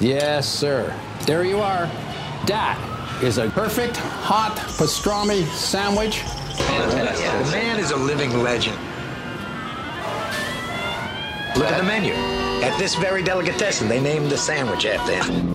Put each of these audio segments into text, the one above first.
Yes, sir. There you are. That is a perfect hot pastrami sandwich. Fantastic. The man is a living legend. Look at the menu. At this very delicatessen, they named the sandwich after him.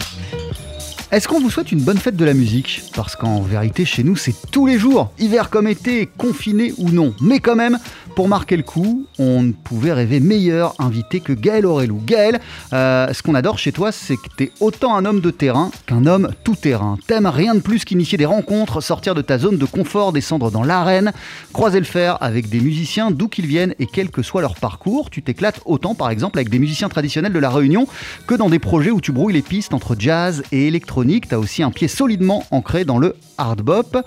Est-ce qu'on vous souhaite une bonne fête de la musique? Parce qu'en vérité, chez nous, c'est tous les jours, hiver comme été, confiné ou non. Mais quand même, pour marquer le coup, on ne pouvait rêver meilleur invité que Gaël Aurelou. Gaël, euh, ce qu'on adore chez toi, c'est que t'es autant un homme de terrain qu'un homme tout terrain. T'aimes rien de plus qu'initier des rencontres, sortir de ta zone de confort, descendre dans l'arène, croiser le fer avec des musiciens d'où qu'ils viennent et quel que soit leur parcours. Tu t'éclates autant, par exemple, avec des musiciens traditionnels de la Réunion que dans des projets où tu brouilles les pistes entre jazz et électronique. T'as aussi un pied solidement ancré dans le hard bop.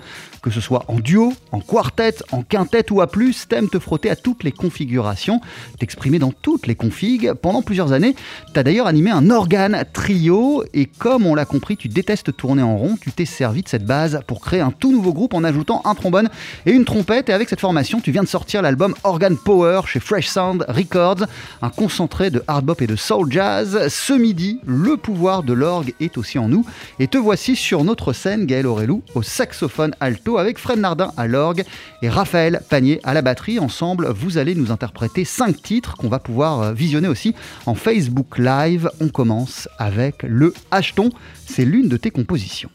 Que ce soit en duo, en quartet, en quintet ou à plus, t'aimes te frotter à toutes les configurations, t'exprimer dans toutes les configs. Pendant plusieurs années, t'as d'ailleurs animé un organe trio et comme on l'a compris, tu détestes tourner en rond, tu t'es servi de cette base pour créer un tout nouveau groupe en ajoutant un trombone et une trompette. Et avec cette formation, tu viens de sortir l'album Organ Power chez Fresh Sound Records, un concentré de hard bop et de soul jazz. Ce midi, le pouvoir de l'orgue est aussi en nous. Et te voici sur notre scène, Gaël Aurelou au saxophone alto avec Fred Nardin à l'orgue et Raphaël Panier à la batterie. Ensemble, vous allez nous interpréter cinq titres qu'on va pouvoir euh, visionner aussi en Facebook Live. On commence avec le Acheton. C'est l'une de tes compositions.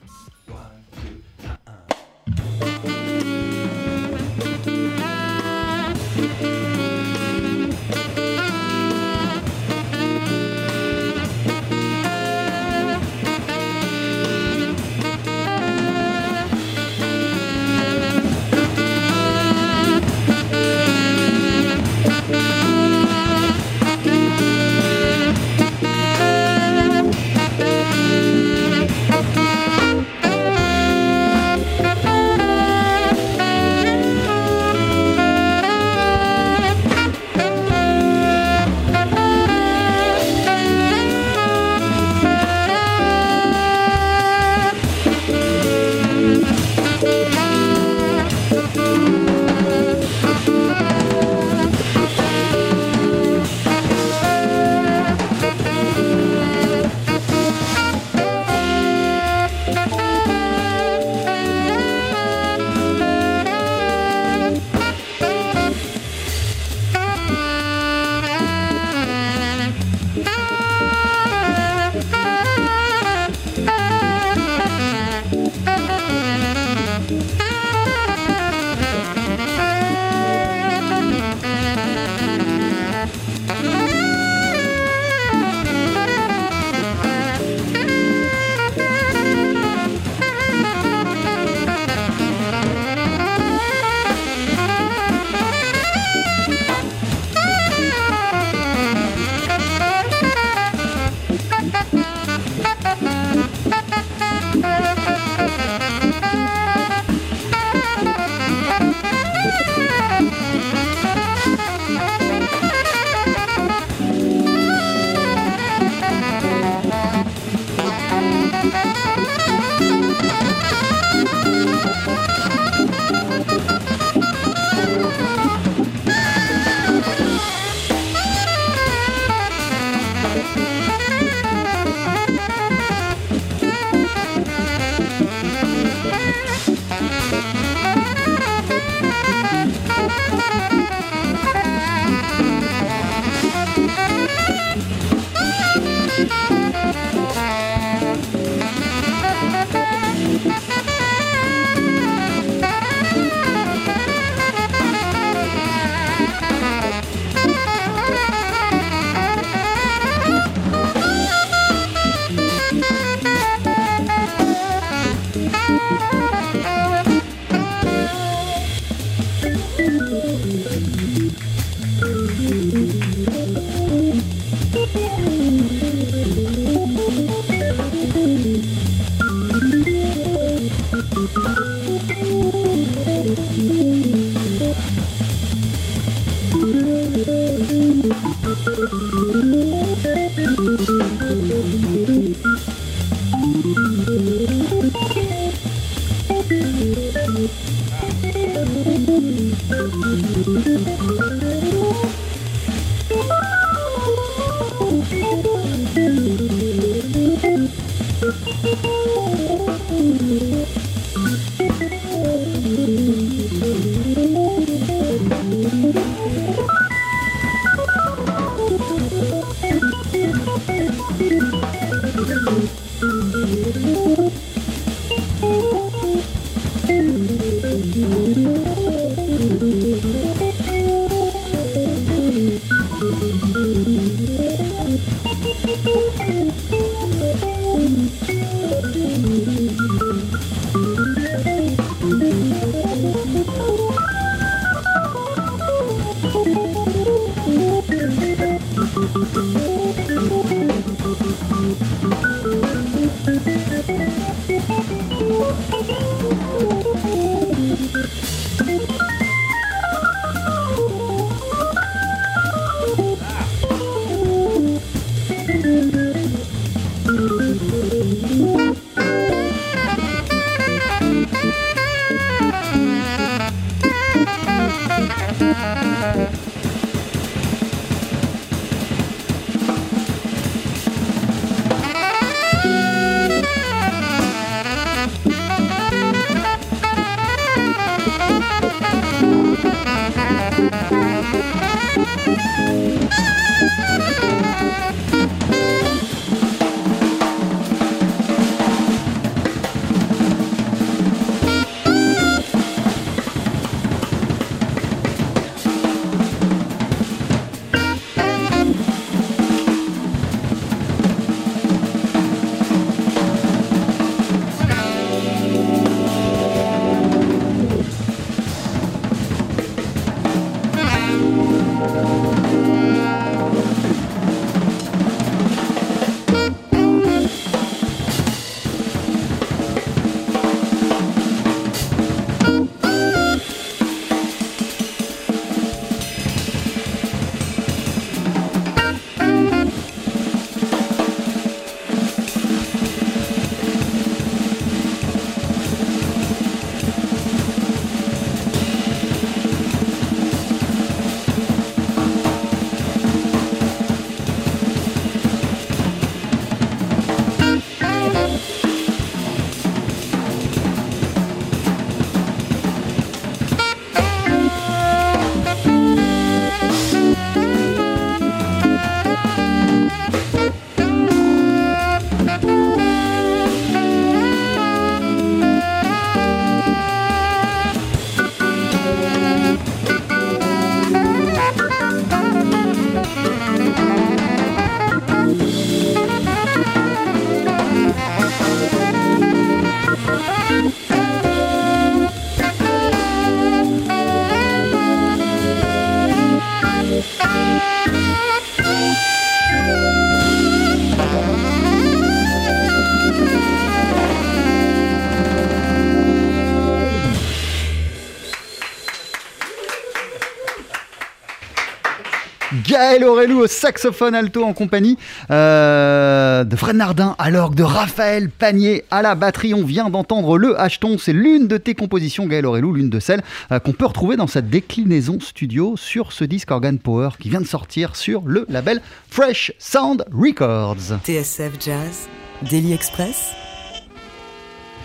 Gaël Aurelou au saxophone alto en compagnie euh, de Fred Nardin à l'orgue, de Raphaël Panier à la batterie. On vient d'entendre le Hacheton, c'est l'une de tes compositions, Gaël Aurelou, l'une de celles euh, qu'on peut retrouver dans sa déclinaison studio sur ce disque Organ Power qui vient de sortir sur le label Fresh Sound Records. TSF Jazz, Daily Express,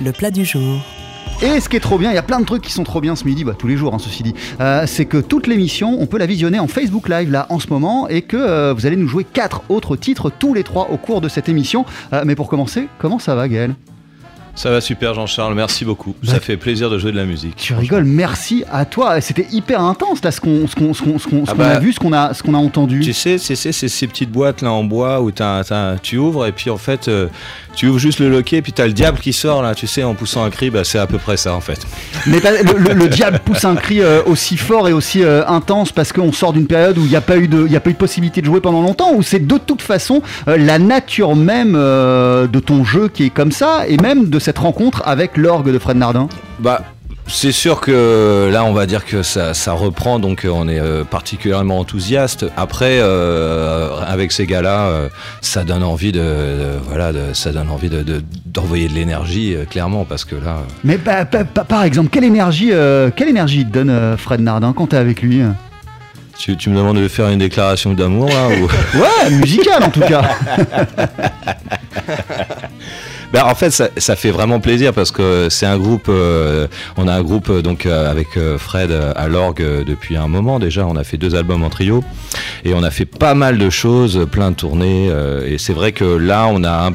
le plat du jour. Et ce qui est trop bien, il y a plein de trucs qui sont trop bien ce midi, bah, tous les jours, hein, ceci dit, euh, c'est que toute l'émission, on peut la visionner en Facebook Live là en ce moment et que euh, vous allez nous jouer quatre autres titres tous les trois au cours de cette émission. Euh, mais pour commencer, comment ça va, Gaël? Ça va super Jean-Charles, merci beaucoup. Bah, Ça fait plaisir de jouer de la musique. Tu rigoles, merci à toi. C'était hyper intense là ce qu'on qu'on- ce Ah qu'on a bah, vu, ce qu'on a, qu'on a entendu. Tu sais, c'est ces petites boîtes là en bois où t'as- t'as- tu ouvres et puis en fait euh, tu ouvres juste le loquet et puis t'as le diable qui sort là, tu sais, en poussant un cri, bah, c'est à peu près ça en fait. Mais le, le- le diable pousse un cri euh, aussi fort et aussi euh, intense parce qu'on sort d'une période où il n'y a, pas eu de- y a pas eu de possibilité de jouer pendant longtemps, ou c'est de toute façon la nature même de ton jeu qui est comme ça, et même de cette rencontre avec l'orgue de Fred Nardin Bah C'est sûr que là, on va dire que ça, ça reprend, donc euh, on est euh, particulièrement enthousiaste. Après, euh, avec ces gars-là, euh, ça donne envie de, de- voilà, de- ça donne envie de, de- d'envoyer de l'énergie, clairement, parce que là, Mais bah, bah, bah, par exemple, quelle énergie, quelle énergie donne Fred Nardin quand t'es avec lui tu, tu me demandes de faire une déclaration d'amour là ou... Ouais, musical en tout cas. Bah, en fait, ça, fait vraiment plaisir parce que c'est un groupe. euh, on a un groupe euh, donc euh, avec Fred à l'orgue depuis un moment déjà. On a fait deux albums en trio et on a fait pas mal de choses, plein de tournées. et c'est vrai que là, on a un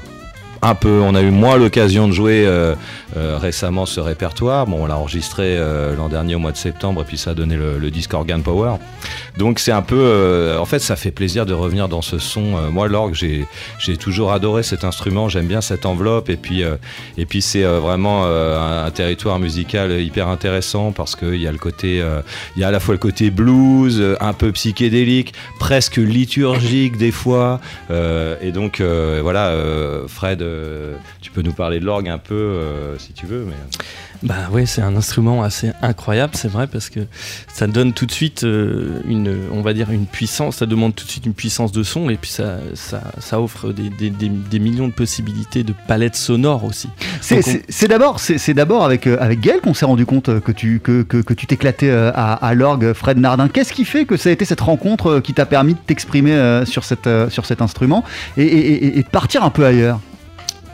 un peu, on a eu moins l'occasion de jouer euh, euh, récemment ce répertoire. Bon, on l'a enregistré euh, l'an dernier au mois de septembre et puis ça a donné le, le disque Organ Power. Donc c'est un peu, euh, en fait, ça fait plaisir de revenir dans ce son. Euh, moi, l'orgue, j'ai j'ai toujours adoré cet instrument. J'aime bien cette enveloppe et puis euh, et puis c'est vraiment un, un territoire musical hyper intéressant parce qu'il y a le côté, il y a à la fois le côté blues, un peu psychédélique, presque liturgique des fois. Et donc voilà, Fred, euh, tu peux nous parler de l'orgue un peu euh, si tu veux. Mais... Bah ouais, c'est un instrument assez incroyable, c'est vrai, parce que ça donne tout de suite euh, une, on va dire une puissance, ça demande tout de suite une puissance de son, et puis ça, ça, ça offre des, des- des- des millions de possibilités de palettes sonores aussi. C'est- on- d'abord, c'est d'abord avec euh, avec Gaël qu'on s'est rendu compte que tu que, que, que tu t'éclatais à, à l'orgue, Fred Nardin. Qu'est-ce qui fait que ça a été cette rencontre qui t'a permis de t'exprimer euh, sur cette euh, sur cet instrument et, et- et- et de partir un peu ailleurs?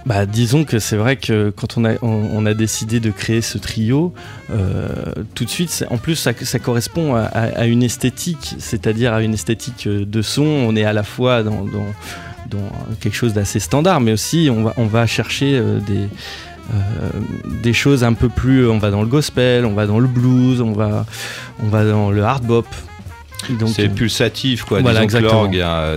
Bah, disons que c'est vrai que quand on a, on, a décidé de créer ce trio, euh, tout de suite, en plus, ça, correspond à, une esthétique, c'est-à-dire à une esthétique euh, de son. On est à la fois dans, dans, quelque chose d'assez standard, mais aussi on va, on va chercher euh, des, des choses un peu plus. On va dans le gospel, on va dans le blues, on va, on va dans le hard bop. C'est euh, pulsatif, quoi. voilà,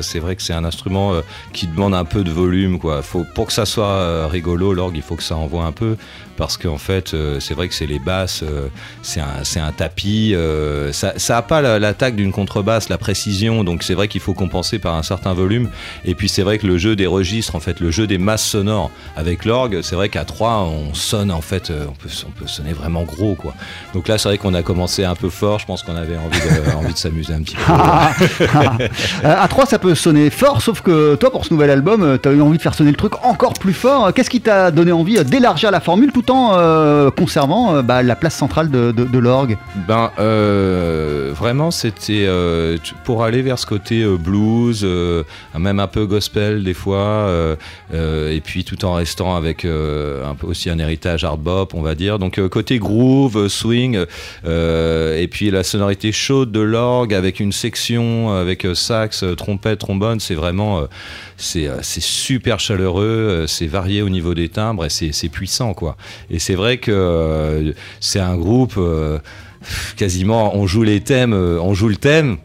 c'est vrai que c'est un instrument euh, qui demande un peu de volume, quoi. Faut, pour que ça soit euh, rigolo, l'orgue, il faut que ça envoie un peu. Parce qu'en fait, euh, c'est vrai que c'est les basses, euh, c'est un, un tapis. euh, ça ça a pas la- l'attaque d'une contrebasse, la précision. Donc c'est vrai qu'il faut compenser par un certain volume. Et puis c'est vrai que le jeu des registres, en fait, le jeu des masses sonores avec l'orgue, c'est vrai qu'à 3, on sonne, en fait, euh, on peut, on peut sonner vraiment gros, quoi. Donc là, c'est vrai qu'on a commencé un peu fort. Je pense qu'on avait envie de, envie de s'amuser un petit peu. À 3 ça peut sonner fort, sauf que toi pour ce nouvel album, tu as eu envie de faire sonner le truc encore plus fort. Qu'est-ce qui t'a donné envie d'élargir la formule tout euh, conservant euh, bah, la place centrale de, l'orgue Ben euh, vraiment c'était pour aller vers ce côté blues, même un peu gospel des fois, et puis tout en restant avec un peu aussi un héritage hard bop on va dire. Donc côté groove, swing, et puis la sonorité chaude de l'orgue avec une section avec sax, trompette, trombone, c'est vraiment c'est euh, c'est super chaleureux, euh, c'est varié au niveau des timbres et c'est puissant quoi. Et c'est vrai que euh, c'est un groupe quasiment on joue les thèmes, on joue le thème.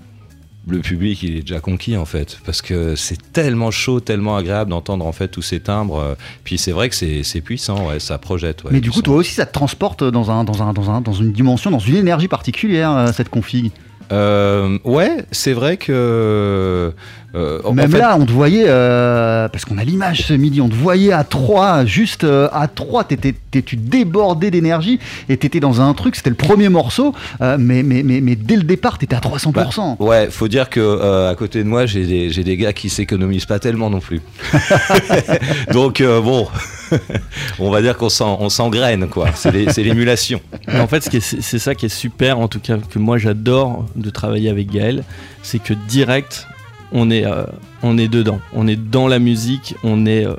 Le public, il est déjà conquis en fait, parce que c'est tellement chaud, tellement agréable d'entendre en fait tous ces timbres. Puis c'est vrai que c'est puissant, ouais, ça projette. ouais, Mais du coup, son. toi aussi, ça te transporte dans, un, dans, un, dans, un, dans une dimension, dans une énergie particulière, cette config? Euh, ouais, c'est vrai que euh, en Même fait- là, on te voyait, euh, parce qu'on a l'image ce midi, on te voyait à 3, juste euh, à 3, t'étais- t'es- tu débordais d'énergie et t'étais dans un truc, c'était le premier morceau, euh, mais, mais, mais, mais dès le départ, t'étais à 300%. Bah, ouais, faut dire que euh, à côté de moi, j'ai des, j'ai des gars qui s'économisent pas tellement non plus. Donc euh, bon, on va dire qu'on s'en- on s'engraine quoi. C'est l'émulation. En fait, c'est ça qui est super, en tout cas que moi j'adore de travailler avec Gaël, c'est que direct, on est, euh, on est dedans, on est dans la musique, on est, euh,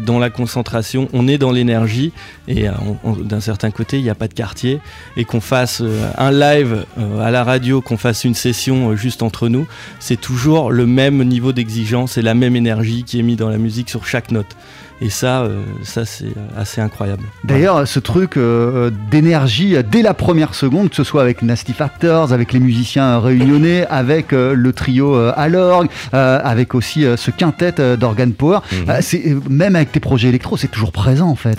dans la concentration, on est dans l'énergie, et euh, d'un certain côté, il n'y a pas de quartier, et qu'on fasse un live à la radio, qu'on fasse une session juste entre nous, c'est toujours le même niveau d'exigence et la même énergie qui est mise dans la musique sur chaque note. Et ça, euh, ça c'est euh, assez incroyable. D'ailleurs, ce truc euh, d'énergie dès la première seconde, que ce soit avec Nasty Factors, avec les musiciens réunionnais, avec euh, le trio euh, à l'orgue, euh, avec aussi euh, ce quintet euh, d'Organ Power, Mhm. c'est, même avec tes projets électro, c'est toujours présent en fait.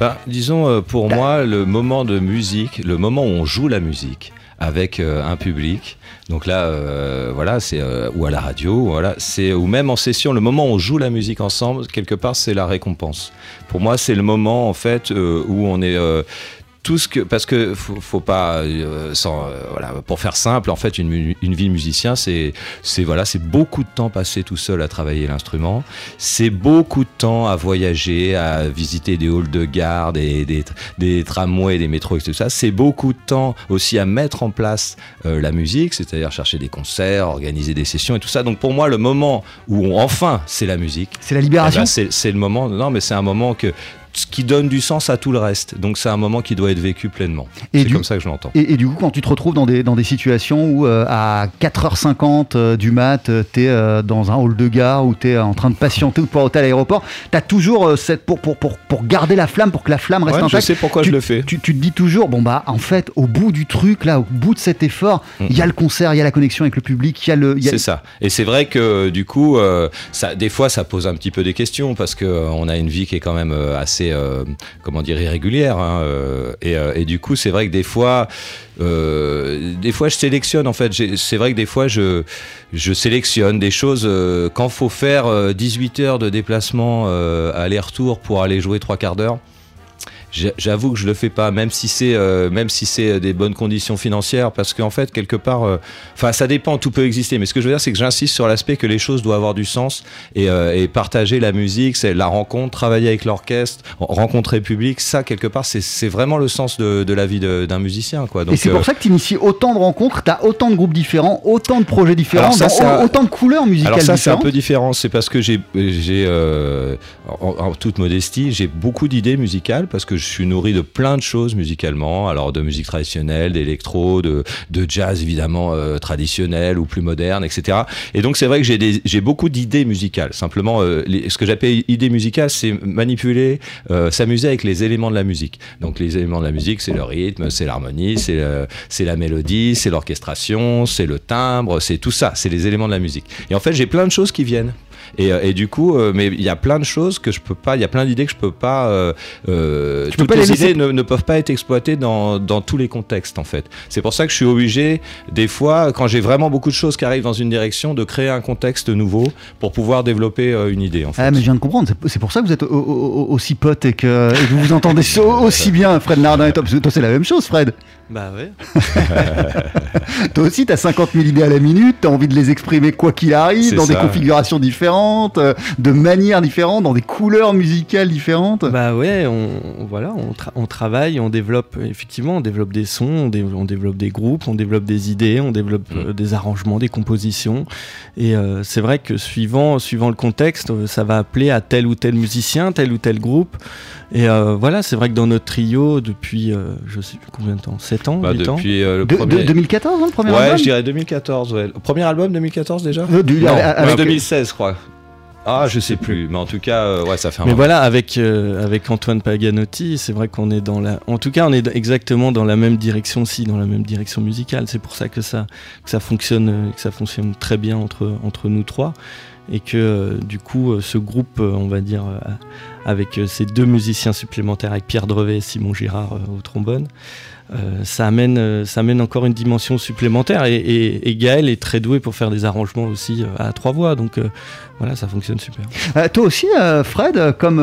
Bah, disons euh, pour moi le moment de musique, le moment où on joue la musique avec euh, un public. Donc là, euh, voilà, c'est euh, ou à la radio, voilà, c'est ou même en session, le moment où on joue la musique ensemble, quelque part, c'est la récompense. Pour moi, c'est le moment en fait où on est tout ce que parce que faut, faut pas euh, sans euh, voilà pour faire simple en fait une, vie de musicien c'est c'est voilà c'est beaucoup de temps passé tout seul à travailler l'instrument. C'est beaucoup de temps à voyager à visiter des halls de gare des, des, des tramways des métros et tout ça. C'est beaucoup de temps aussi à mettre en place euh, la musique c'est-à-dire chercher des concerts organiser des sessions et tout ça. Donc pour moi le moment où on- enfin c'est la musique C'est la eh libération ben, c'est c'est le moment, non, mais c'est un moment que, ce qui donne du sens à tout le reste. Donc c'est un moment qui doit être vécu pleinement. C'est comme ça que je l'entends. Et, et du coup, quand tu te retrouves dans des, dans des situations où euh, à 4h50 euh, du mat, euh, t'es euh, dans un hall de gare ou t'es en train de patienter ou de pouvoir à l'aéroport, t'as toujours euh, cette pour, pour, pour, pour garder la flamme, pour que la flamme reste Ouais, je intacte. sais pourquoi tu, je le fais. Tu, tu te dis toujours, bon bah en fait, au bout du truc, là, au bout de cet effort, il y a le concert, il y a la connexion avec le public, il y a le. C'est ça. Et c'est vrai que du coup, ça, des fois, ça pose un petit peu des questions parce que euh, on a une vie qui est quand même euh, euh, comment dire, irrégulière. hein, euh, et, euh, et du coup, c'est vrai que des fois, des fois, je sélectionne. En fait, c'est vrai que des fois, je, je sélectionne des choses quand faut faire euh, 18 heures de déplacement aller-retour pour aller jouer trois quarts d'heure. J'a- J'avoue que je le fais pas, même si c'est euh, même si c'est des bonnes conditions financières, parce qu'en fait quelque part, euh, enfin ça dépend, tout peut exister. Mais ce que je veux dire, c'est que j'insiste sur l'aspect que les choses doivent avoir du sens et, euh, et partager la musique, c'est la rencontre, travailler avec l'orchestre, rencontrer le public, ça quelque part c'est vraiment le sens de, de la vie d'un musicien, quoi. Donc et c'est euh, pour ça que tu inities autant de rencontres, tu as autant de groupes différents, autant de projets différents, ça, dans autant de couleurs musicales Alors ça c'est un peu différent, c'est parce que j'ai, j'ai euh, en, en toute modestie, j'ai beaucoup d'idées musicales parce que suis nourri de plein de choses musicalement, alors de musique traditionnelle, d'électro, de, de jazz évidemment euh, traditionnel ou plus moderne, etc. Et donc c'est vrai que j'ai, beaucoup d'idées musicales. Simplement, euh, ce que j'appelle idées musicales, c'est manipuler, euh, s'amuser avec les éléments de la musique. Donc les éléments de la musique, c'est le rythme, c'est l'harmonie, c'est la mélodie, c'est l'orchestration, c'est le timbre, c'est tout ça, c'est les éléments de la musique. Et en fait, j'ai plein de choses qui viennent. Et, euh, et du coup, euh, mais il y a plein de choses que je peux pas, il y a plein d'idées que je peux pas. Euh, Tu peux toutes pas les idées ne, ne peuvent pas être exploitées dans, dans tous les contextes en fait. C'est pour ça que je suis obligé, des fois, quand j'ai vraiment beaucoup de choses qui arrivent dans une direction, de créer un contexte nouveau pour pouvoir développer euh, une idée en fait. Ah, mais je viens de comprendre, c'est- pour ça que vous êtes au- au- au- aussi potes et que, et que vous vous entendez so- aussi bien, Fred Nardin et toi. Parce que toi, c'est la même chose, Fred. Bah ouais. Toi aussi, t'as 50 000 idées à la minute, t'as envie de les exprimer quoi qu'il arrive, dans des configurations différentes, euh, de manières différentes, dans des couleurs musicales différentes. Bah ouais, on, voilà, on, tra- on travaille, on développe, effectivement, on développe des sons, on, dé- on développe des groupes, on développe des idées, on développe Mm. euh, des arrangements, des compositions. Et euh, c'est vrai que suivant, suivant le contexte, euh, ça va appeler à tel ou tel musicien, tel ou tel groupe. Et euh, voilà, c'est vrai que dans notre trio, depuis, euh, je sais plus combien de temps, 7 ans, Bah, 8 ans depuis euh, le De, premier. de- 2014, hein, le premier ouais, album? je dirais 2014. Ouais. Le premier album 2014 déjà? Euh, du- Non, à- à- ouais, avec- 2016, je crois. Ah, je sais plus, mais en tout cas, euh, ouais, ça fait un Mais moment. voilà, avec, euh, avec Antoine Paganotti, c'est vrai qu'on est dans la. En tout cas, on est exactement dans la même direction aussi, dans la même direction musicale. C'est pour ça que ça, que ça fonctionne, euh, que ça fonctionne très bien entre, entre nous trois. Et que euh, du coup, ce groupe, on va dire, avec ces deux musiciens supplémentaires, avec Pierre Drevet et Simon Girard au trombone, euh, ça, amène, euh, ça amène encore une dimension supplémentaire. Et, et, et Gaël est très doué pour faire des arrangements aussi euh, à trois voix. Donc euh, voilà, ça fonctionne super. Euh, toi aussi, Fred, comme,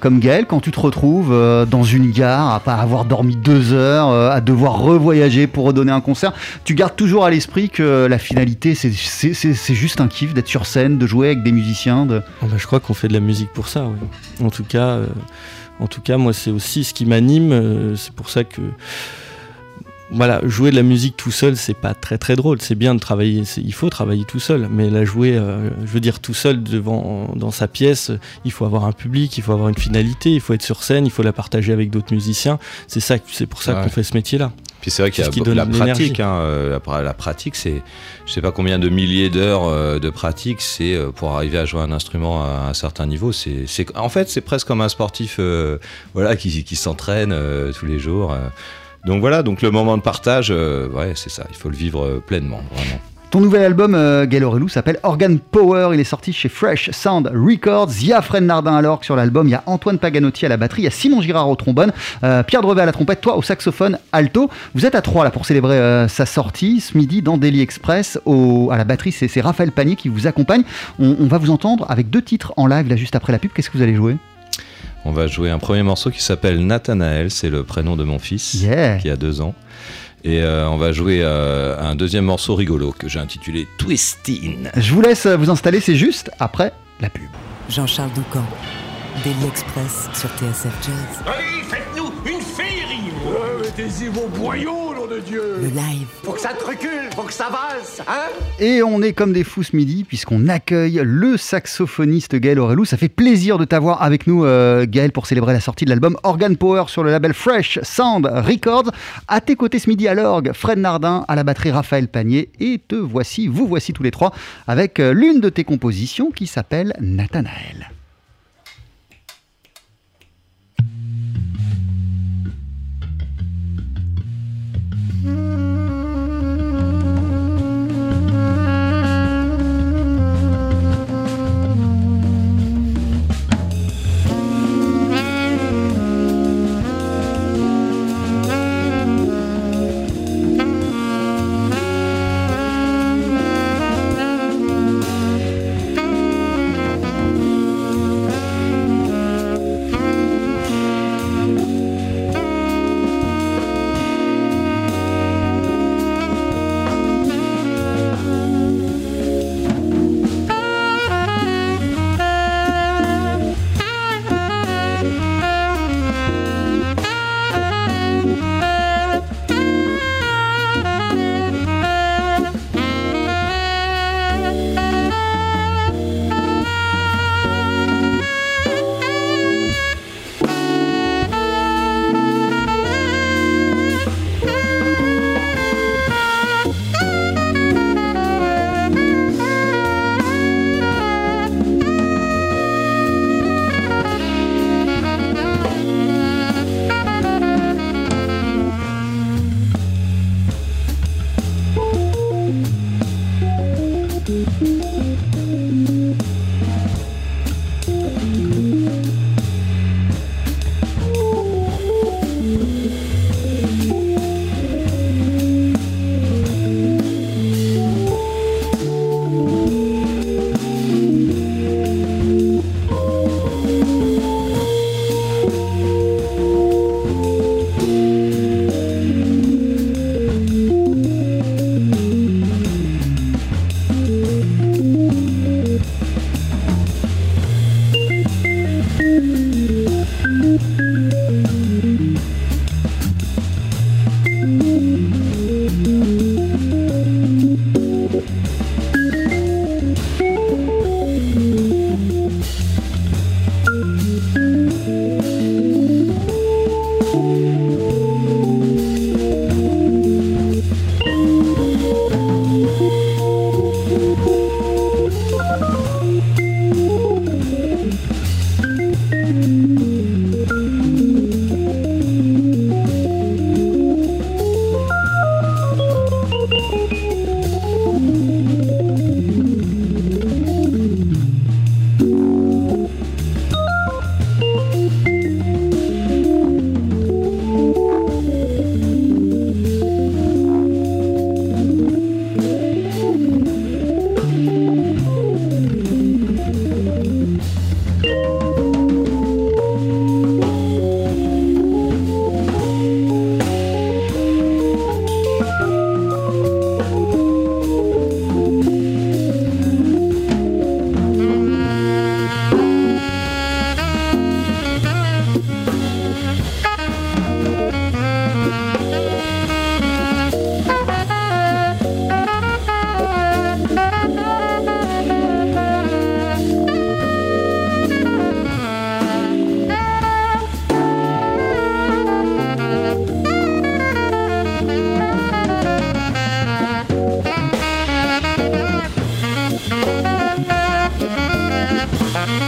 comme Gaël, quand tu te retrouves dans une gare, à pas avoir dormi deux heures, à devoir revoyager pour redonner un concert, tu gardes toujours à l'esprit que la finalité, c'est- juste un kiff d'être sur scène, de jouer avec des musiciens. De... Oh bah, je crois qu'on fait de la musique pour ça, oui. En tout cas, en tout cas, moi, c'est aussi ce qui m'anime. euh, c'est pour ça que, voilà, jouer de la musique tout seul, c'est pas très très drôle. C'est bien de travailler, il faut travailler tout seul, mais la jouer, euh, je veux dire, tout seul devant, dans sa pièce, il faut avoir un public, il faut avoir une finalité, il faut être sur scène, il faut la partager avec d'autres musiciens. C'est ça, c'est pour ça Ouais. qu'on fait ce métier-là. Puis c'est vrai qu'il y a qui la pratique. Hein, euh, la, la pratique, c'est, je sais pas combien de milliers d'heures euh, de pratique, c'est euh, pour arriver à jouer un instrument à un certain niveau. C'est, en fait, c'est presque comme un sportif, euh, voilà, qui, qui s'entraîne euh, tous les jours. euh. Donc voilà, donc le moment de partage, euh, ouais, c'est ça. Il faut le vivre pleinement, vraiment. Ton nouvel album, euh, Gaël Aurelou, s'appelle Organ Power. Il est sorti chez Fresh Sound Records. Il y a Fred Nardin à l'orgue sur l'album. Il y a Antoine Paganotti à la batterie. Il y a Simon Girard au trombone. euh, Pierre Drevet à la trompette. Toi au saxophone alto. Vous êtes à trois là pour célébrer euh, sa sortie ce midi dans Daily Express. Au, à la batterie, c'est c'est Raphaël Panier qui vous accompagne. On, on va vous entendre avec deux titres en live là juste après la pub. Qu'est-ce que vous allez jouer? On va jouer un premier morceau qui s'appelle Nathanael, c'est le prénom de mon fils Yeah. qui a deux ans. Et euh, on va jouer euh, un deuxième morceau rigolo que j'ai intitulé Twistin. Je vous laisse vous installer, c'est juste après la pub. Jean-Charles Doucan, Daily Express sur TSF Jazz. Mettez-y vos boyaux, nom de Dieu Le live. Faut que ça te recule, faut que ça valse, hein Et on est comme des fous ce midi puisqu'on accueille le saxophoniste Gaël Aurelou. Ça fait plaisir de t'avoir avec nous euh, Gaël pour célébrer la sortie de l'album Organ Power sur le label Fresh Sound Records. À tes côtés ce midi à l'orgue, Fred Nardin, à la batterie Raphaël Panier et te voici, vous voici tous les trois avec euh, l'une de tes compositions qui s'appelle Nathanaël.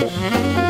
Música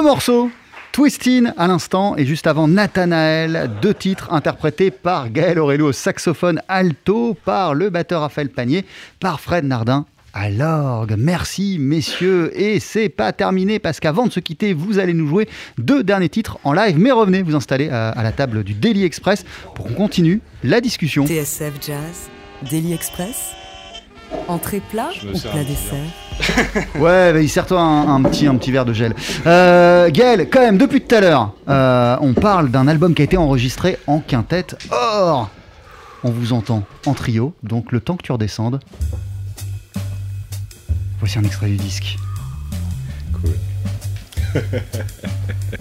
Deux morceaux. Twistin à l'instant et juste avant Nathanaël, deux titres interprétés par Gaël Aurelio au saxophone alto, par le batteur Raphaël Panier, par Fred Nardin à l'orgue. Merci messieurs et c'est pas terminé parce qu'avant de se quitter, vous allez nous jouer deux derniers titres en live. Mais revenez vous installer à, à la table du Daily Express pour qu'on continue la discussion. TSF Jazz, Daily Express, entrée plat ou plat dessert Ouais, bah, sert-toi un, un petit, un petit verre de gel. Euh, Gaël, quand même, depuis tout à l'heure, euh, on parle d'un album qui a été enregistré en quintette. Or, on vous entend en trio, donc le temps que tu redescendes. Voici un extrait du disque. Cool.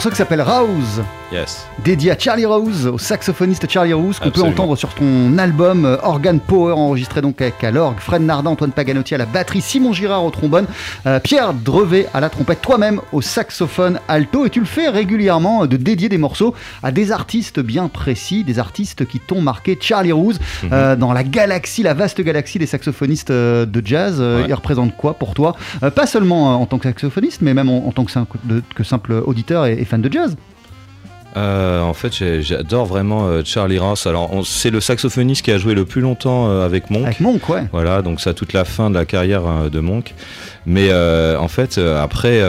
morceau qui s'appelle Rouse, Yes. dédié à Charlie Rose, au saxophoniste Charlie Rose, qu'on peut entendre sur ton album euh, Organ Power, enregistré donc avec à l'orgue, Fred Nardin, Antoine Paganotti à la batterie, Simon Girard au trombone, euh, Pierre Drevet à la trompette, toi-même au saxophone alto, et tu le fais régulièrement euh, de dédier des morceaux à des artistes bien précis, des artistes qui t'ont marqué. Charlie Rose, euh, dans la galaxie, la vaste galaxie des saxophonistes de jazz, Ouais. il représente quoi pour toi? Pas seulement en tant que saxophoniste, mais même en, en tant que, simple auditeur et, et fan de jazz. Euh, en fait, j'adore vraiment euh, Charlie Ross. Alors, c'est le saxophoniste qui a joué le plus longtemps euh, avec Monk. Avec Monk, ouais. Voilà, donc ça toute la fin de la carrière de Monk. Mais en fait, après,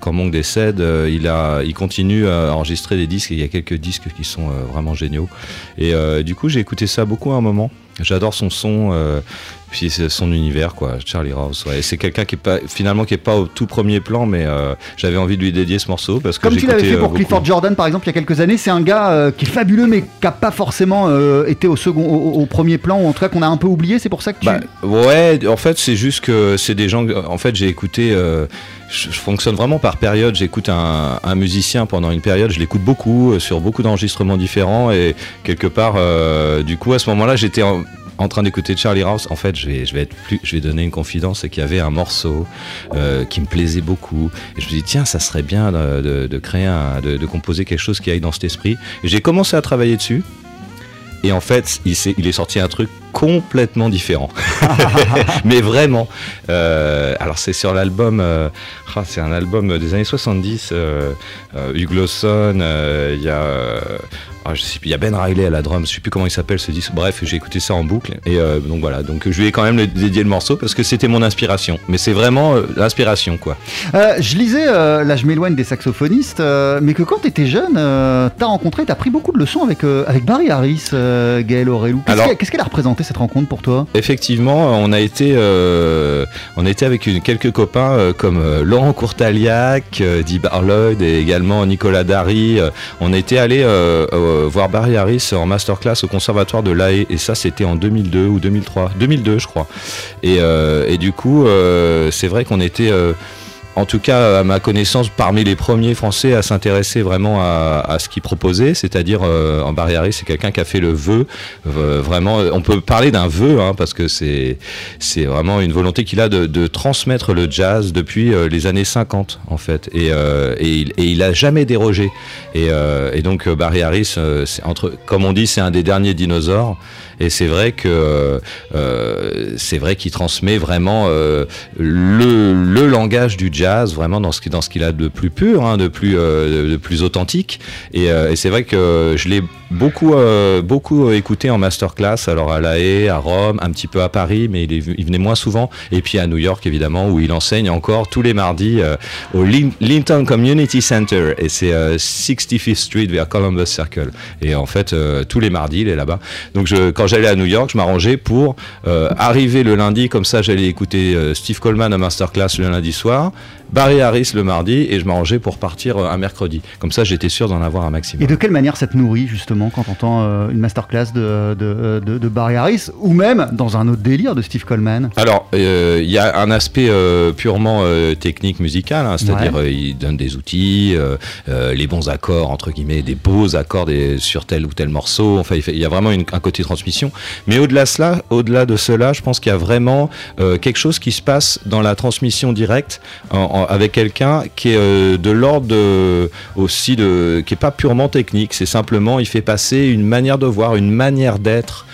quand Monk décède, il, a, il continue à enregistrer des disques. Et il y a quelques disques qui sont vraiment géniaux. Et du coup, j'ai écouté ça beaucoup à un moment. J'adore son son, puis c'est son univers, quoi. Charlie. Ouais. Et C'est quelqu'un qui est pas, finalement, qui est pas au tout premier plan, mais euh, j'avais envie de lui dédier ce morceau parce que Comme tu l'avais fait euh, pour beaucoup. Clifford Jordan, par exemple, il y a quelques années, c'est un gars euh, qui est fabuleux, mais qui n'a pas forcément euh, été au, second, au, au premier plan, ou en tout cas qu'on a un peu oublié. C'est pour ça que tu. Bah, ouais, en fait, c'est juste que c'est des gens. En fait, j'ai écouté. je, je fonctionne vraiment par période. J'écoute un, un musicien pendant une période. Je l'écoute beaucoup euh, sur beaucoup d'enregistrements différents et quelque part, euh, du coup, à ce moment-là, j'étais en, train d'écouter Charlie Rouse. En fait, je vais, donner une confidence, c'est qu'il y avait un morceau euh, qui me plaisait beaucoup. Et je me dis tiens, ça serait bien de, créer de, composer quelque chose qui aille dans cet esprit. J'ai commencé à travailler dessus. Et en fait, il est sorti un truc complètement différent. Mais vraiment. Euh, alors, c'est sur l'album. euh, ah, c'est un album des années 70. Euh, euh, Hugh Lawson. Il y a. ah, je sais plus, il y a Ben Riley à la drum, je sais plus comment il s'appelle ce disque. Bref, j'ai écouté ça en boucle. Et donc voilà, donc je lui ai quand même dédié le morceau parce que c'était mon inspiration. Mais c'est vraiment l'inspiration, quoi. Je lisais, là je m'éloigne des saxophonistes, mais que quand tu étais jeune, t'as rencontré, t'as pris beaucoup de leçons avec, avec Barry Harris, Gaël Aurelou. Qu'est-ce Alors- qu'elle qu'est-ce qu'elle a représenté rencontre pour toi Effectivement, on a été, euh, on était avec quelques copains euh, comme euh, Laurent Courtaliac, Dee Barloyd et également Nicolas. Euh, on était allé voir Barry Harris en masterclass au conservatoire de La Haye et ça c'était en 2002 ou 2003, 2002 je crois. Et, et du coup, c'est vrai qu'on était en tout cas, à ma connaissance, parmi les premiers Français à s'intéresser vraiment à, ce qu'il proposait, c'est-à-dire euh, en Barry Harris, c'est quelqu'un qui a fait le vœu, euh, vraiment, on peut parler d'un vœu, hein, parce que c'est vraiment une volonté qu'il a de, transmettre le jazz depuis euh, les années 50, en fait, et, euh, il, et a jamais dérogé. Et, euh, donc euh, Barry Harris, euh, comme on dit, c'est un des derniers dinosaures, et c'est vrai que euh, c'est vrai qu'il transmet vraiment euh, le, le langage du jazz, vraiment dans ce, dans ce qu'il a de plus pur, hein, de, plus, euh, de plus authentique. Et, euh, c'est vrai que je l'ai beaucoup, euh, beaucoup écouté en masterclass, alors à La Haye, à Rome, un petit peu à Paris, mais il, venait moins souvent. Et puis à New York, évidemment, où il enseigne encore tous les mardis euh, au Lin- Linton Community Center. Et c'est euh, 65th Street vers Columbus Circle. Et en fait, euh, tous les mardis, il est là-bas. Donc je, quand j'allais à New York, je m'arrangeais pour euh, arriver le lundi, comme ça j'allais écouter euh, Steve Coleman à masterclass le lundi soir, Barry Harris le mardi, et je m'arrangeais pour partir euh, un mercredi. Comme ça, j'étais sûr d'en avoir un maximum. Et de quelle manière ça te nourrit justement quand t'entends euh, une masterclass de, de, de, de Barry Harris, ou même dans un autre délire de Steve Coleman? Alors, euh, il y a un aspect euh, purement euh, technique musical, hein, c'est-à-dire Ouais. euh, il donne des outils, euh, euh, les bons accords entre guillemets, des beaux accords des- sur tel ou tel morceau. Enfin, il, fait- il y a vraiment une- un côté transmission. Mais au-delà de cela, au-delà de cela, je pense qu'il y a vraiment euh, quelque chose qui se passe dans la transmission directe en- en- avec quelqu'un qui est euh, de l'ordre de- aussi de, qui est pas purement technique. C'est simplement, il fait passer une manière de voir, une manière d'être.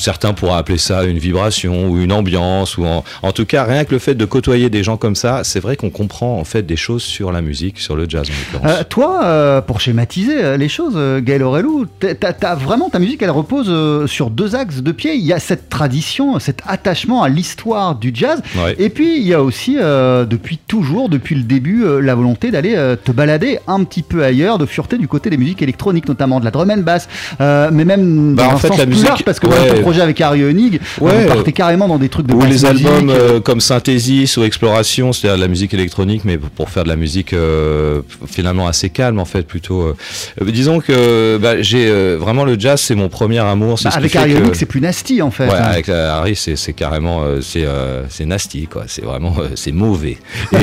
Certains pourraient appeler ça une vibration ou une ambiance ou en, en tout cas rien que le fait de côtoyer des gens comme ça, c'est vrai qu'on comprend en fait des choses sur la musique, sur le jazz en l'occurrence. Euh, toi, euh, pour schématiser euh, les choses, Gaël Aurelou, t'as- vraiment ta musique, elle repose sur deux axes de pied. Il y a cette tradition, cet attachement à l'histoire du jazz, Ouais. et puis il y a aussi, euh, depuis toujours, depuis le début, la volonté d'aller te balader un petit peu ailleurs, de fureter du côté des musiques électroniques, notamment de la drum and bass, mais même Bah, dans en un fait, sens la plus musique- large, parce que ouais. Projet avec Harry Honig, Ouais, vous partez carrément dans des trucs de ou les albums euh, comme Synthesis ou Exploration, c'est-à-dire de la musique électronique, mais pour faire de la musique euh, finalement assez calme en fait plutôt. euh. Disons que bah, j'ai vraiment le jazz, c'est mon premier amour. bah, ce avec Harry que- Honig, c'est plus nasty en fait. Ouais, hein. avec Harry, c'est carrément, c'est c'est nasty quoi. C'est vraiment, c'est mauvais. et,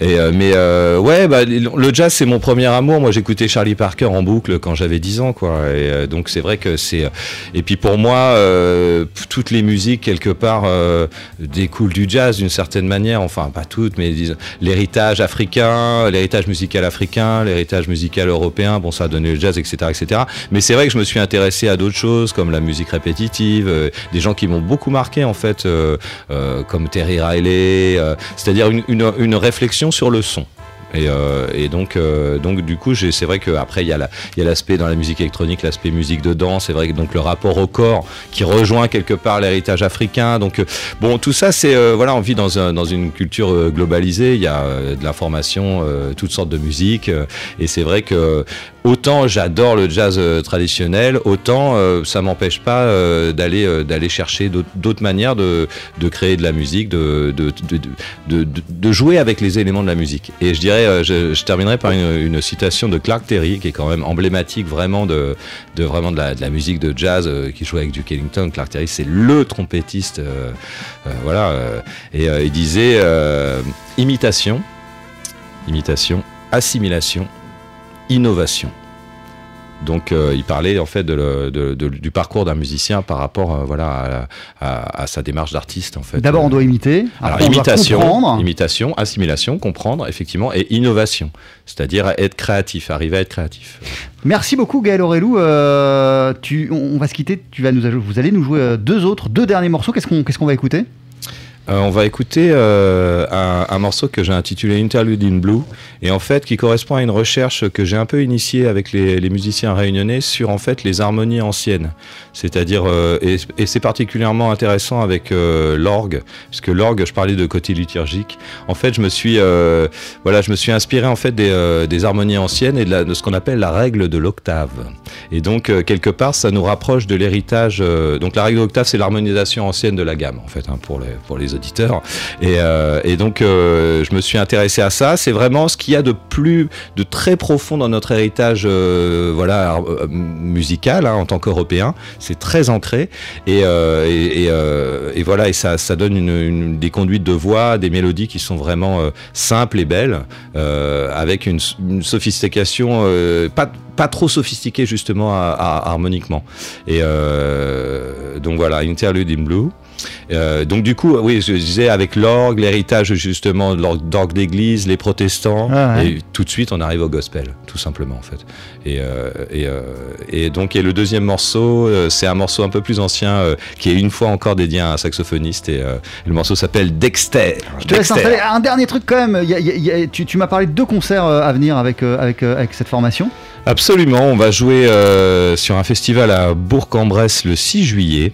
et, mais ouais, bah, le jazz c'est mon premier amour. Moi, j'écoutais Charlie Parker en boucle quand j'avais 10 ans, quoi. Et donc c'est vrai que c'est. Et puis pour moi, euh, toutes les musiques quelque part euh, découlent du jazz d'une certaine manière. Enfin, pas toutes, mais l'héritage africain, l'héritage musical africain, l'héritage musical européen. Bon, ça a donné le jazz, etc., etc. Mais c'est vrai que je me suis intéressé à d'autres choses comme la musique répétitive, euh, des gens qui m'ont beaucoup marqué en fait, euh, euh, comme Terry Riley. euh, C'est-à-dire une, une, une réflexion sur le son. Et, euh, et donc, euh, donc du coup, c'est vrai qu'après il y a l'aspect dans la musique électronique, l'aspect musique de danse. C'est vrai que donc le rapport au corps qui rejoint quelque part l'héritage africain. Donc euh, bon, tout ça, c'est voilà, on vit dans, dans une culture globalisée. Il y a de l'information, toutes sortes de musique, et c'est vrai que autant j'adore le jazz euh, traditionnel, autant euh, ça m'empêche pas euh, d'aller euh, d'aller chercher d'autres manières de, de créer de la musique, de, de, de, de, jouer avec les éléments de la musique. Et je dirais, je, terminerai par une, citation de Clark Terry, qui est quand même emblématique vraiment de, de vraiment de la, musique de jazz qui jouait avec Duke Ellington. Clark Terry, c'est le trompettiste, voilà. et il disait imitation, imitation, assimilation, innovation. Donc euh, il parlait en fait de le- de- de- du parcours d'un musicien par rapport euh, voilà à, à- à sa démarche d'artiste en fait. D'abord, on doit imiter. Alors Après, imitation, comprendre. imitation, assimilation, comprendre effectivement et innovation, c'est-à-dire être créatif, arriver à être créatif. Merci beaucoup Gaël Aurelou. Euh, tu, on, on va se quitter. Tu vas nous, vous allez nous jouer euh, deux autres, deux derniers morceaux. Qu'est-ce qu'on qu'est-ce qu'on va écouter? Euh, on va écouter euh, un, morceau que j'ai intitulé Interlude in Blue et en fait qui correspond à une recherche que j'ai un peu initiée avec les, musiciens réunionnais sur en fait les harmonies anciennes. C'est-à-dire euh, et, c'est particulièrement intéressant avec euh, l'orgue puisque l'orgue, je parlais de côté liturgique. En fait, je me suis euh, voilà, je me suis inspiré en fait des, euh, harmonies anciennes et de, ce qu'on appelle la règle de l'octave. Et donc euh, quelque part, ça nous rapproche de l'héritage. euh, donc la règle de l'octave, c'est l'harmonisation ancienne de la gamme en fait hein, pour les pour les euh, et donc euh, je me suis intéressé à ça. C'est vraiment ce qu'il y a de plus, de très profond dans notre héritage, euh, voilà, musical hein, en tant qu'Européen. C'est très ancré et, voilà, et ça, donne des conduites de voix, des mélodies qui sont vraiment simples et belles, avec une, sophistication pas trop sophistiquée justement harmoniquement. Et donc voilà, Interlude in Blue. Euh, donc du coup, oui, je disais avec l'orgue, l'héritage justement de l'orgue d'orgue d'église, les protestants, Ah ouais. et tout de suite on arrive au gospel, tout simplement en fait. Et, euh, et, euh, et donc et le deuxième morceau, c'est un morceau un peu plus ancien qui est une fois encore dédié à un saxophoniste et le morceau s'appelle Dexter. Je te laisse Dexter. installer. Un dernier truc quand même. Il y a- il y a- il y a- tu tu m'as parlé de deux concerts à venir avec, avec, avec cette formation. Absolument, on va jouer sur un festival à Bourg-en-Bresse le 6 juillet.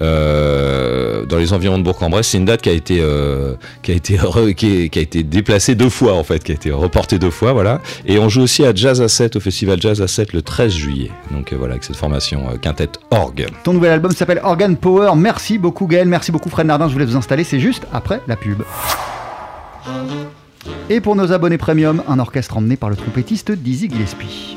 Euh, dans les environs de Bourg-en-Bresse, c'est une date qui a été euh, qui a été qui, a été déplacée deux fois en fait, qui a été reportée deux fois, voilà. Et on joue aussi à Jazz à 7 au festival Jazz à 7 le 13 juillet. Donc euh, voilà, avec cette formation quintette orgue. Ton nouvel album s'appelle Organ Power. Merci beaucoup Gaël, merci beaucoup Fred Nardin. Je vous laisse vous installer. C'est juste après la pub. Et pour nos abonnés premium, un orchestre emmené par le trompettiste Dizzy Gillespie.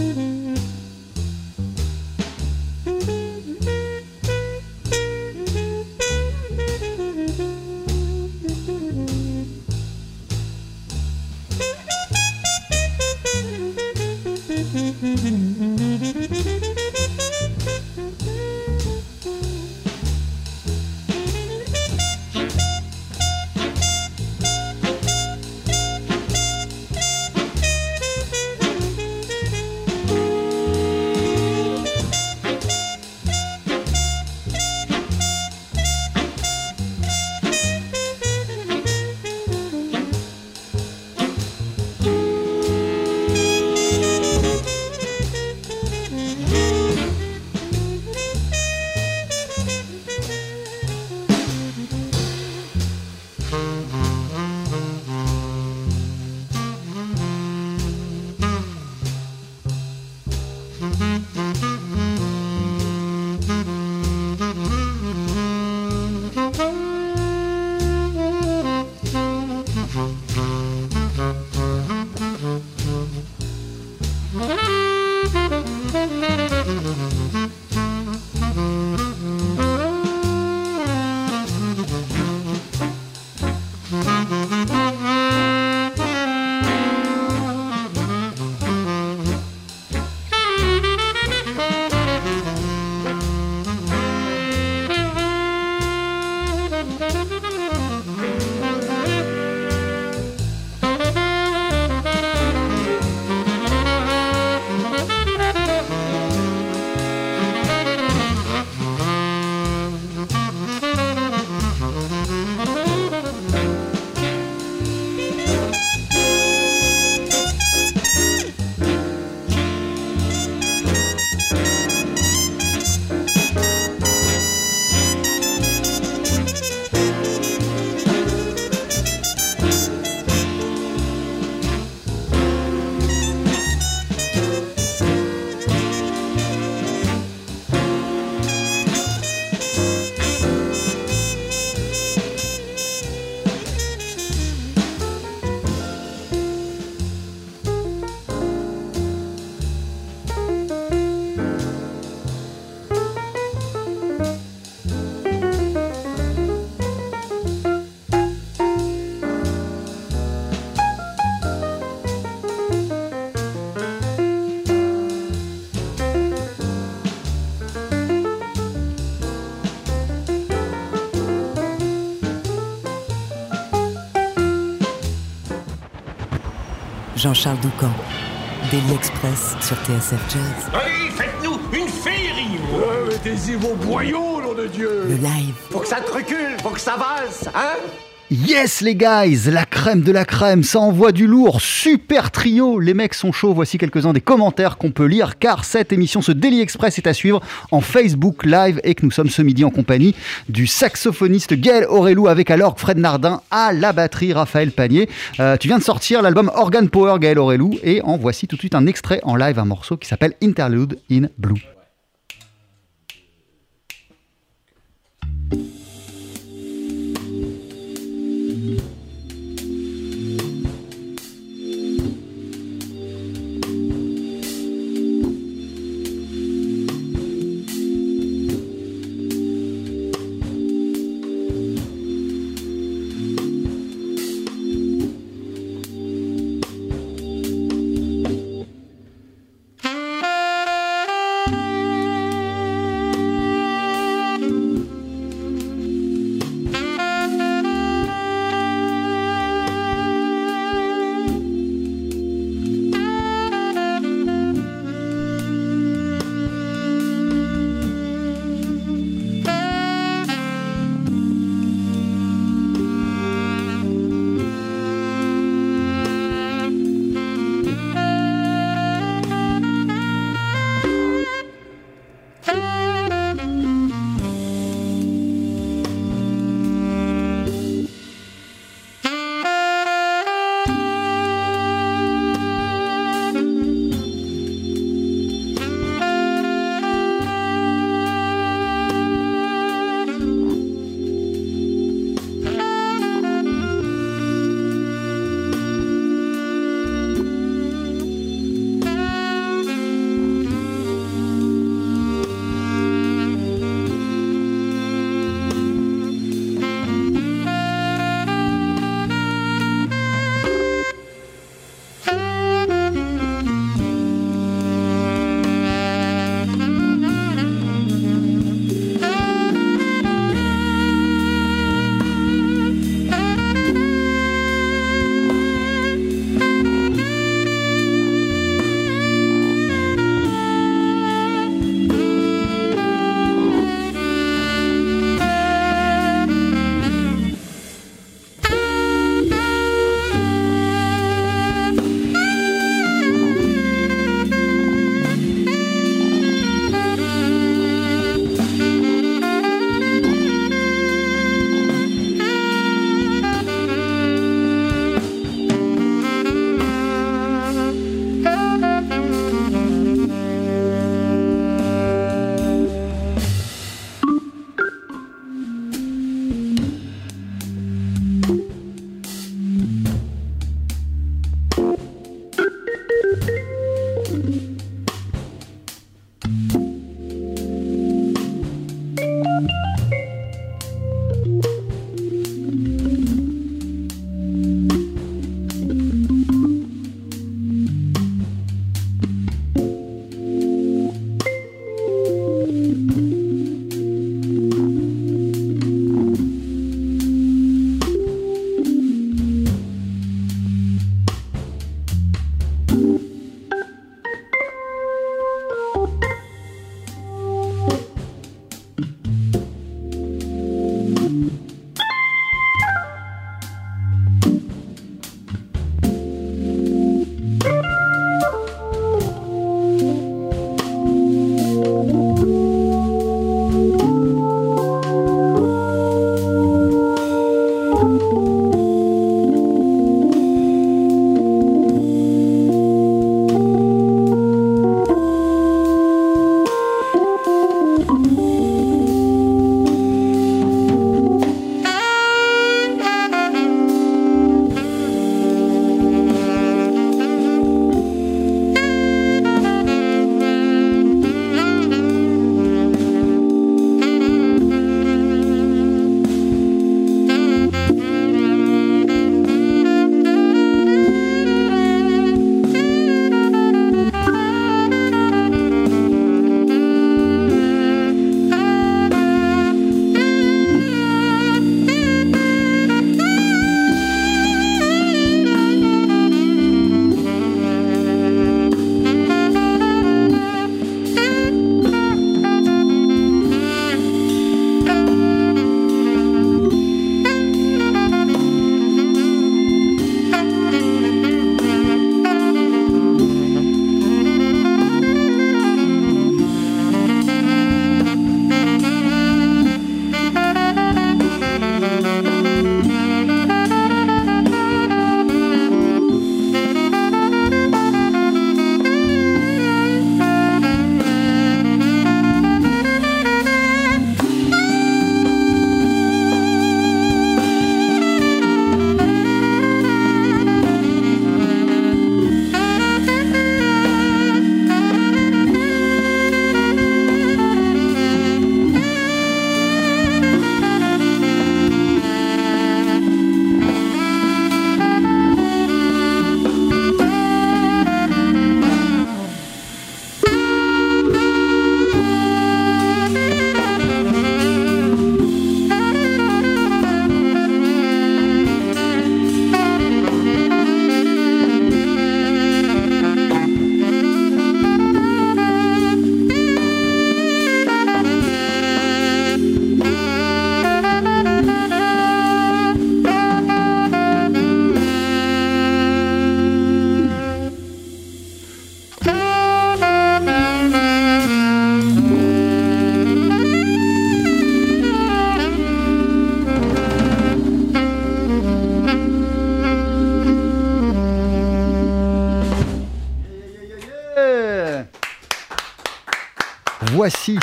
Mm-hmm. Jean-Charles Doucan. Daily Express sur TSF Jazz. Allez, faites-nous une féerie Ouais, mettez-y vos boyaux, nom de Dieu Le live. Faut que ça te recule, faut que ça valse, hein? Yes les guys, la crème de la crème, ça envoie du lourd, super trio, les mecs sont chauds, voici quelques-uns des commentaires qu'on peut lire car cette émission, ce Daily Express est à suivre en Facebook Live et que nous sommes ce midi en compagnie du saxophoniste Gaël Aurelou avec l'orgue Fred Nardin, à la batterie Raphaël Panier. Euh, tu viens de sortir l'album Organ Power Gaël Aurelou et en voici tout de suite un extrait en live, un morceau qui s'appelle Interlude in Blue.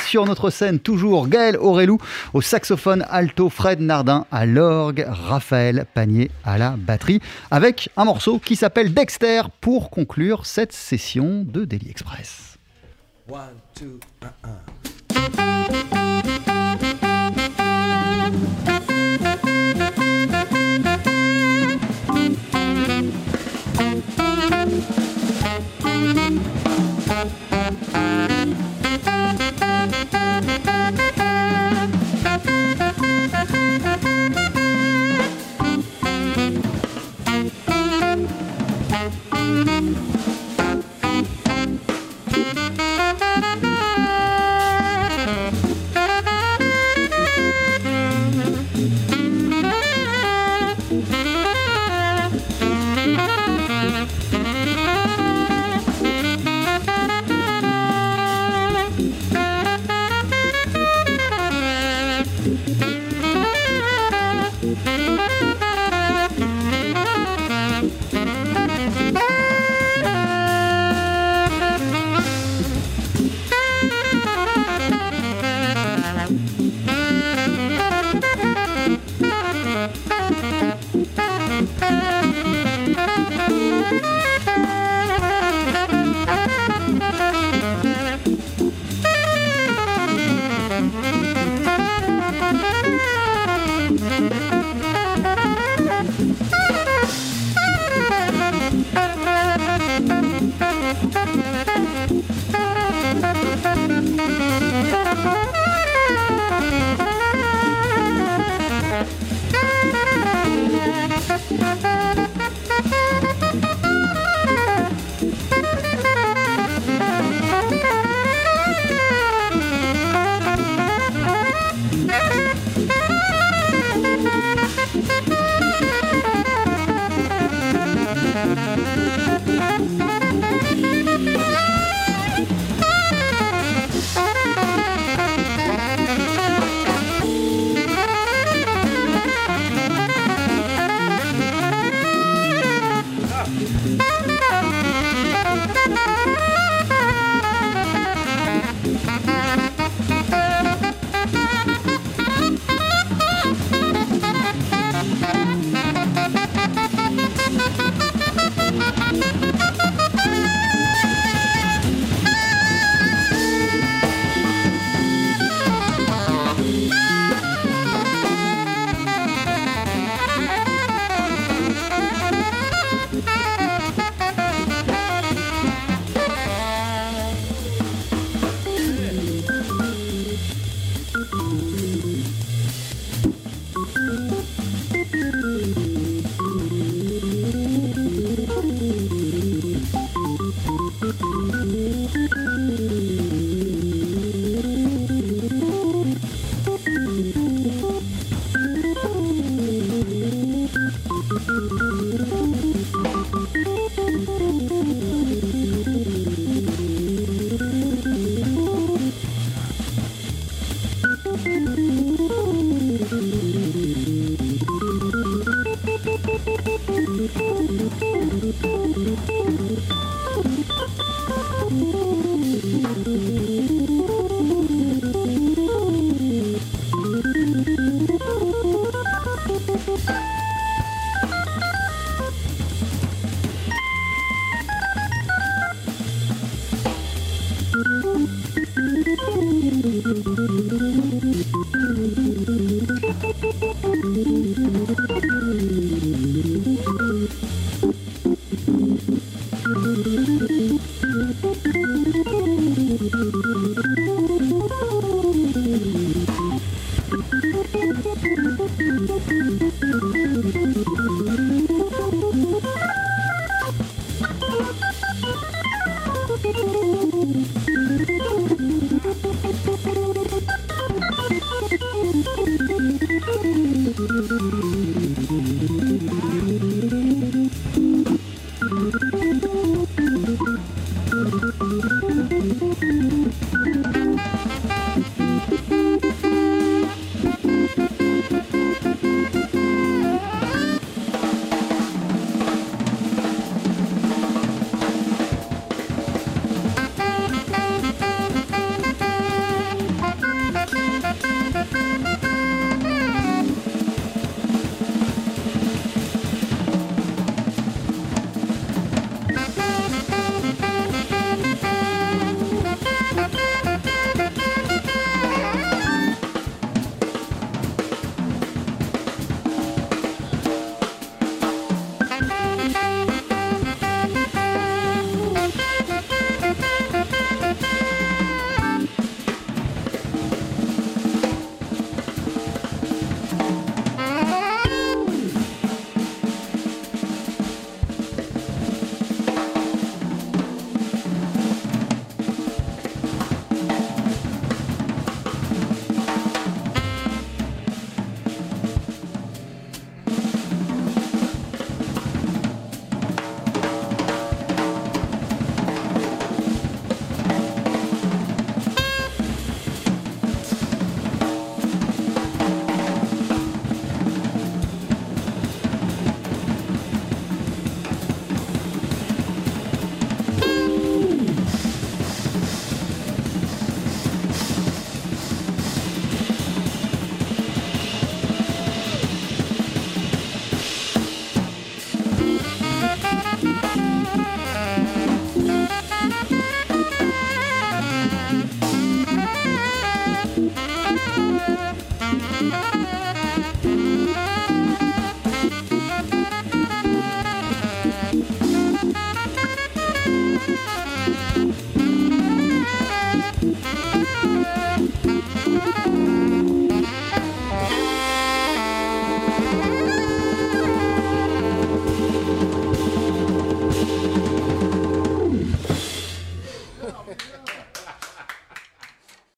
Sur notre scène toujours Gaël Aurelou au saxophone alto, Fred Nardin à l'orgue, Raphaël Panier à la batterie, avec un morceau qui s'appelle Dexter pour conclure cette session de Daily Express.